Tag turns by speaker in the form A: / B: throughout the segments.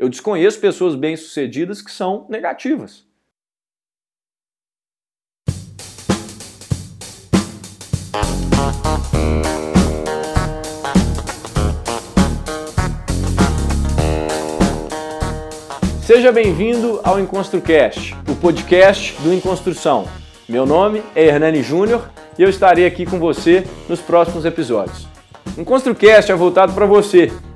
A: Eu desconheço pessoas bem-sucedidas que são negativas. Seja bem-vindo ao EnconstruCast, o podcast do Enconstrução. Meu nome é Hernani Júnior e eu estarei aqui com você nos próximos episódios. EnconstruCast é voltado para você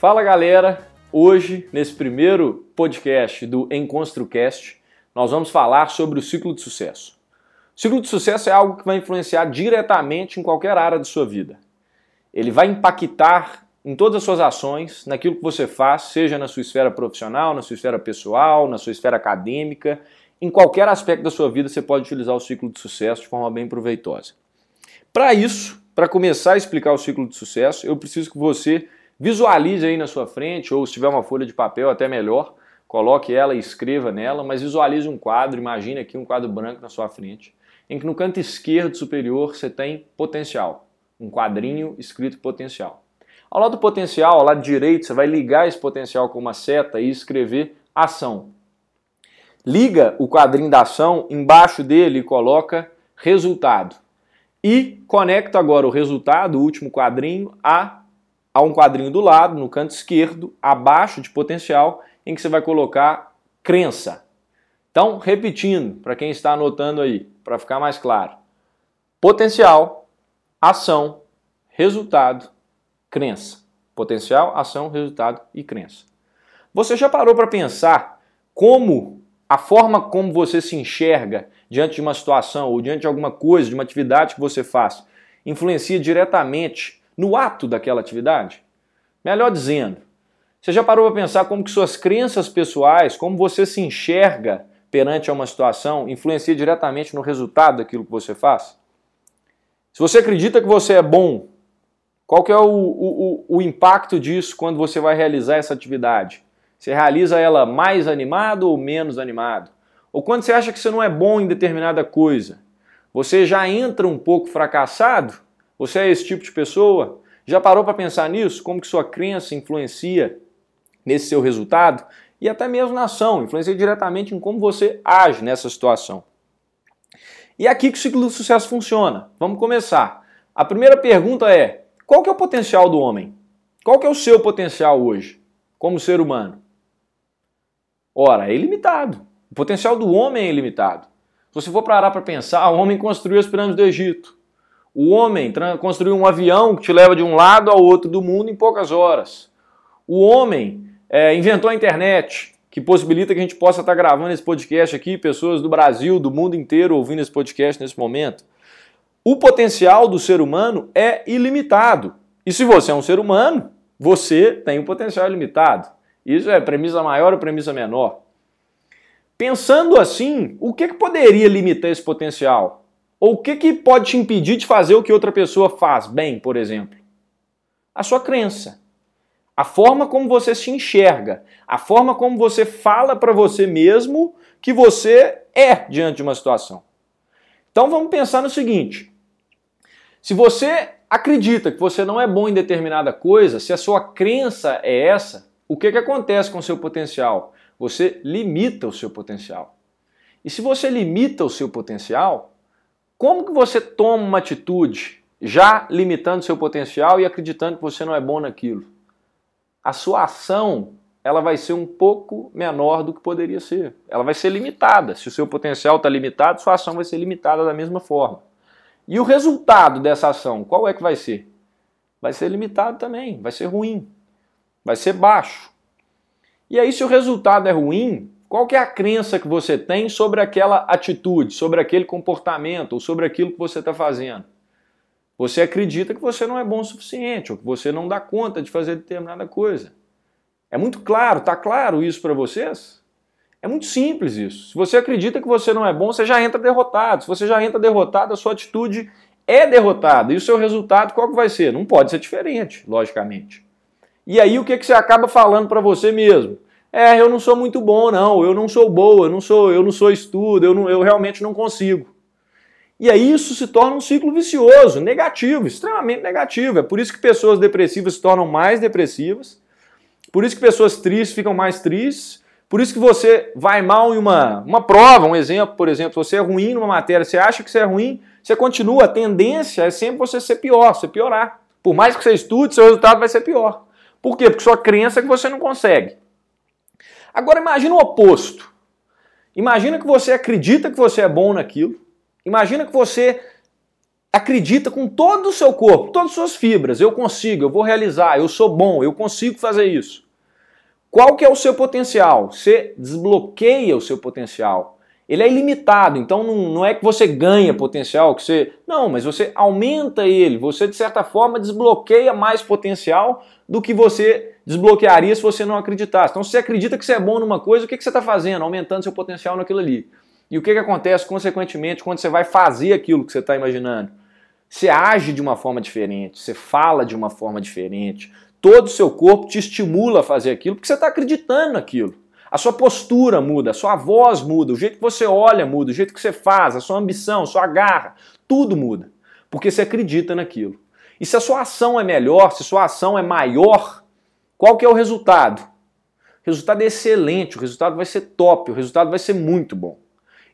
A: Fala galera, hoje nesse primeiro podcast do EnconstruCast nós vamos falar sobre o ciclo de sucesso. O ciclo de sucesso é algo que vai influenciar diretamente em qualquer área de sua vida. Ele vai impactar em todas as suas ações, naquilo que você faz, seja na sua esfera profissional, na sua esfera pessoal, na sua esfera acadêmica, em qualquer aspecto da sua vida você pode utilizar o ciclo de sucesso de forma bem proveitosa. Para isso, para começar a explicar o ciclo de sucesso, eu preciso que você Visualize aí na sua frente, ou se tiver uma folha de papel, até melhor, coloque ela e escreva nela, mas visualize um quadro, imagine aqui um quadro branco na sua frente, em que no canto esquerdo superior você tem potencial, um quadrinho escrito potencial. Ao lado do potencial, ao lado direito, você vai ligar esse potencial com uma seta e escrever ação. Liga o quadrinho da ação, embaixo dele coloca resultado. E conecta agora o resultado, o último quadrinho, a há um quadrinho do lado, no canto esquerdo, abaixo de potencial, em que você vai colocar crença. Então, repetindo, para quem está anotando aí, para ficar mais claro: potencial, ação, resultado, crença. Potencial, ação, resultado e crença. Você já parou para pensar como a forma como você se enxerga diante de uma situação ou diante de alguma coisa, de uma atividade que você faz, influencia diretamente no ato daquela atividade? Melhor dizendo, você já parou para pensar como que suas crenças pessoais, como você se enxerga perante uma situação, influencia diretamente no resultado daquilo que você faz? Se você acredita que você é bom, qual que é o, o, o impacto disso quando você vai realizar essa atividade? Você realiza ela mais animado ou menos animado? Ou quando você acha que você não é bom em determinada coisa, você já entra um pouco fracassado você é esse tipo de pessoa? Já parou para pensar nisso? Como que sua crença influencia nesse seu resultado? E até mesmo na ação, influencia diretamente em como você age nessa situação. E é aqui que o ciclo do sucesso funciona. Vamos começar. A primeira pergunta é: qual que é o potencial do homem? Qual que é o seu potencial hoje, como ser humano? Ora, é ilimitado. O potencial do homem é ilimitado. Se você for parar para pensar, o homem construiu as pirâmides do Egito. O homem construiu um avião que te leva de um lado ao outro do mundo em poucas horas. O homem é, inventou a internet, que possibilita que a gente possa estar gravando esse podcast aqui, pessoas do Brasil, do mundo inteiro ouvindo esse podcast nesse momento. O potencial do ser humano é ilimitado. E se você é um ser humano, você tem um potencial ilimitado. Isso é premissa maior ou premissa menor. Pensando assim, o que, que poderia limitar esse potencial? Ou o que, que pode te impedir de fazer o que outra pessoa faz bem, por exemplo? A sua crença. A forma como você se enxerga. A forma como você fala para você mesmo que você é diante de uma situação. Então vamos pensar no seguinte: se você acredita que você não é bom em determinada coisa, se a sua crença é essa, o que, que acontece com o seu potencial? Você limita o seu potencial. E se você limita o seu potencial, como que você toma uma atitude já limitando seu potencial e acreditando que você não é bom naquilo? A sua ação ela vai ser um pouco menor do que poderia ser. Ela vai ser limitada. Se o seu potencial está limitado, sua ação vai ser limitada da mesma forma. E o resultado dessa ação, qual é que vai ser? Vai ser limitado também, vai ser ruim, vai ser baixo. E aí, se o resultado é ruim, qual que é a crença que você tem sobre aquela atitude, sobre aquele comportamento ou sobre aquilo que você está fazendo? Você acredita que você não é bom o suficiente, ou que você não dá conta de fazer determinada coisa. É muito claro, tá claro isso para vocês? É muito simples isso. Se você acredita que você não é bom, você já entra derrotado. Se você já entra derrotado, a sua atitude é derrotada. E o seu resultado qual que vai ser? Não pode ser diferente, logicamente. E aí o que, que você acaba falando para você mesmo? É, eu não sou muito bom, não, eu não sou boa, eu não sou, eu não sou estudo, eu, não, eu realmente não consigo. E aí isso se torna um ciclo vicioso, negativo, extremamente negativo. É por isso que pessoas depressivas se tornam mais depressivas, por isso que pessoas tristes ficam mais tristes, por isso que você vai mal em uma, uma prova, um exemplo, por exemplo, você é ruim numa matéria, você acha que você é ruim, você continua, a tendência é sempre você ser pior, você piorar. Por mais que você estude, seu resultado vai ser pior. Por quê? Porque sua crença é que você não consegue. Agora imagina o oposto. Imagina que você acredita que você é bom naquilo, Imagina que você acredita com todo o seu corpo, todas as suas fibras, eu consigo, eu vou realizar, eu sou bom, eu consigo fazer isso. Qual que é o seu potencial? Você desbloqueia o seu potencial. Ele é ilimitado, então não, não é que você ganha potencial, que você. Não, mas você aumenta ele, você de certa forma desbloqueia mais potencial do que você desbloquearia se você não acreditasse. Então, se você acredita que você é bom numa coisa, o que, que você está fazendo? Aumentando seu potencial naquilo ali. E o que, que acontece, consequentemente, quando você vai fazer aquilo que você está imaginando? Você age de uma forma diferente, você fala de uma forma diferente, todo o seu corpo te estimula a fazer aquilo porque você está acreditando naquilo. A sua postura muda, a sua voz muda, o jeito que você olha muda, o jeito que você faz, a sua ambição, a sua garra, tudo muda. Porque você acredita naquilo. E se a sua ação é melhor, se a sua ação é maior, qual que é o resultado? O resultado é excelente, o resultado vai ser top, o resultado vai ser muito bom.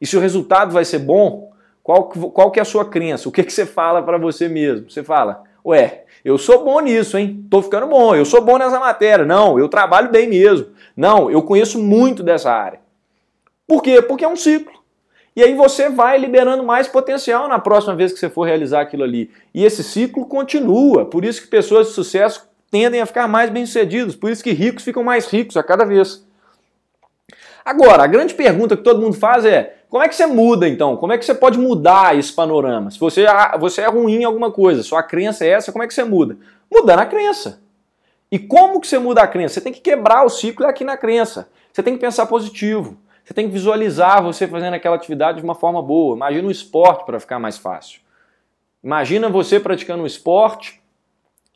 A: E se o resultado vai ser bom, qual, qual que é a sua crença? O que, que você fala para você mesmo? Você fala, ué, eu sou bom nisso, hein? Tô ficando bom, eu sou bom nessa matéria. Não, eu trabalho bem mesmo. Não, eu conheço muito dessa área. Por quê? Porque é um ciclo. E aí você vai liberando mais potencial na próxima vez que você for realizar aquilo ali. E esse ciclo continua. Por isso que pessoas de sucesso tendem a ficar mais bem-sucedidos. Por isso que ricos ficam mais ricos a cada vez. Agora, a grande pergunta que todo mundo faz é: como é que você muda então? Como é que você pode mudar esse panorama? Se você, você é ruim em alguma coisa, sua crença é essa, como é que você muda? Mudando a crença. E como que você muda a crença? Você tem que quebrar o ciclo aqui na crença. Você tem que pensar positivo. Você tem que visualizar você fazendo aquela atividade de uma forma boa. Imagina o esporte para ficar mais fácil. Imagina você praticando um esporte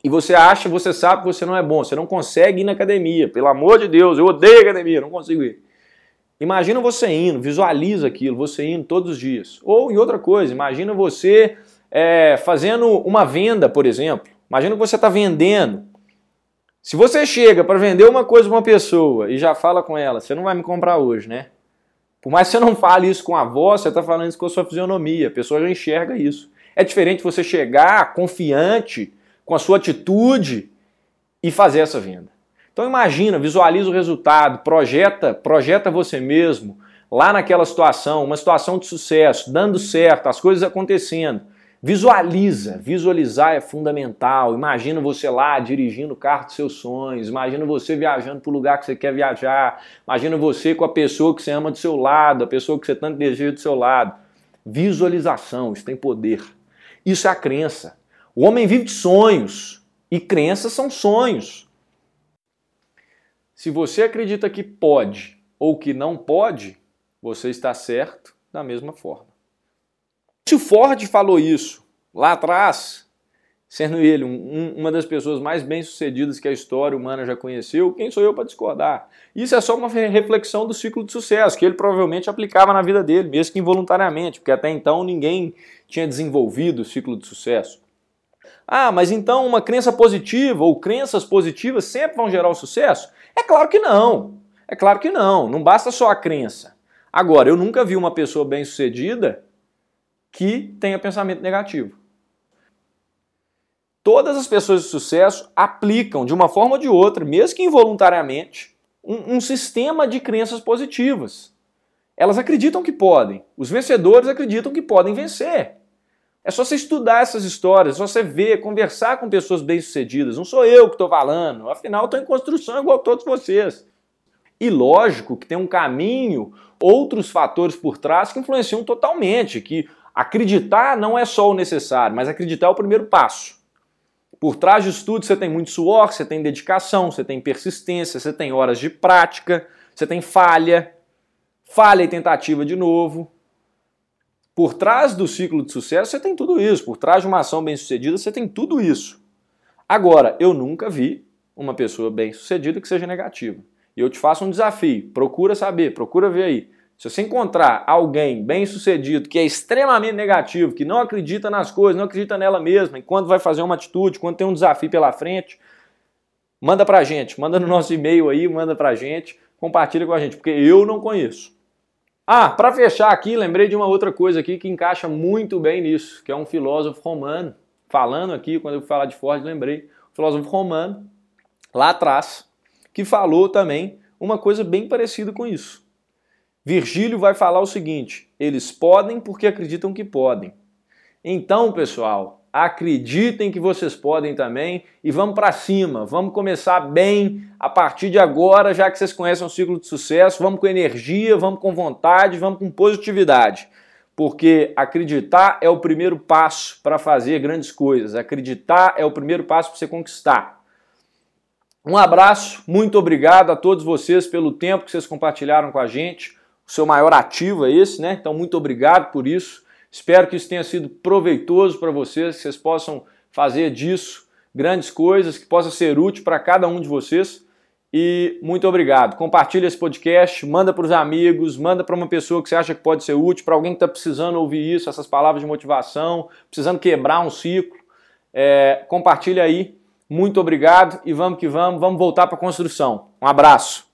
A: e você acha, você sabe que você não é bom, você não consegue ir na academia. Pelo amor de Deus, eu odeio academia, não consigo ir. Imagina você indo, visualiza aquilo, você indo todos os dias. Ou em outra coisa, imagina você é, fazendo uma venda, por exemplo. Imagina que você está vendendo. Se você chega para vender uma coisa para uma pessoa e já fala com ela, você não vai me comprar hoje, né? Por mais que você não fale isso com a voz, você está falando isso com a sua fisionomia. A pessoa já enxerga isso. É diferente você chegar confiante com a sua atitude e fazer essa venda. Então imagina, visualiza o resultado, projeta, projeta você mesmo lá naquela situação, uma situação de sucesso, dando certo, as coisas acontecendo. Visualiza, visualizar é fundamental. Imagina você lá dirigindo o carro dos seus sonhos, imagina você viajando para o lugar que você quer viajar, imagina você com a pessoa que você ama do seu lado, a pessoa que você tanto deseja do seu lado. Visualização, isso tem poder. Isso é a crença. O homem vive de sonhos e crenças são sonhos. Se você acredita que pode ou que não pode, você está certo da mesma forma. Se o Ford falou isso lá atrás, sendo ele um, uma das pessoas mais bem-sucedidas que a história humana já conheceu, quem sou eu para discordar? Isso é só uma reflexão do ciclo de sucesso que ele provavelmente aplicava na vida dele, mesmo que involuntariamente, porque até então ninguém tinha desenvolvido o ciclo de sucesso. Ah, mas então uma crença positiva ou crenças positivas sempre vão gerar o sucesso? É claro que não. É claro que não. Não basta só a crença. Agora, eu nunca vi uma pessoa bem-sucedida que tenha pensamento negativo. Todas as pessoas de sucesso aplicam, de uma forma ou de outra, mesmo que involuntariamente, um, um sistema de crenças positivas. Elas acreditam que podem. Os vencedores acreditam que podem vencer. É só você estudar essas histórias, é só você ver, conversar com pessoas bem-sucedidas. Não sou eu que estou falando, afinal estou em construção igual todos vocês. E lógico que tem um caminho, outros fatores por trás que influenciam totalmente, que Acreditar não é só o necessário, mas acreditar é o primeiro passo. Por trás disso tudo, você tem muito suor, você tem dedicação, você tem persistência, você tem horas de prática, você tem falha, falha e tentativa de novo. Por trás do ciclo de sucesso, você tem tudo isso. Por trás de uma ação bem-sucedida, você tem tudo isso. Agora, eu nunca vi uma pessoa bem-sucedida que seja negativa. E eu te faço um desafio. Procura saber, procura ver aí. Se você encontrar alguém bem-sucedido que é extremamente negativo, que não acredita nas coisas, não acredita nela mesma, e quando vai fazer uma atitude, quando tem um desafio pela frente, manda pra gente, manda no nosso e-mail aí, manda pra gente, compartilha com a gente, porque eu não conheço. Ah, para fechar aqui, lembrei de uma outra coisa aqui que encaixa muito bem nisso, que é um filósofo romano, falando aqui, quando eu falar de Ford, lembrei, um filósofo romano, lá atrás, que falou também uma coisa bem parecida com isso. Virgílio vai falar o seguinte: eles podem porque acreditam que podem. Então, pessoal, acreditem que vocês podem também e vamos para cima, vamos começar bem a partir de agora, já que vocês conhecem o ciclo de sucesso, vamos com energia, vamos com vontade, vamos com positividade. Porque acreditar é o primeiro passo para fazer grandes coisas. Acreditar é o primeiro passo para você conquistar. Um abraço, muito obrigado a todos vocês pelo tempo que vocês compartilharam com a gente. O seu maior ativo é esse, né? Então, muito obrigado por isso. Espero que isso tenha sido proveitoso para vocês, que vocês possam fazer disso grandes coisas, que possa ser útil para cada um de vocês. E muito obrigado. Compartilhe esse podcast, manda para os amigos, manda para uma pessoa que você acha que pode ser útil, para alguém que está precisando ouvir isso, essas palavras de motivação, precisando quebrar um ciclo. É, compartilha aí. Muito obrigado e vamos que vamos. Vamos voltar para a construção. Um abraço.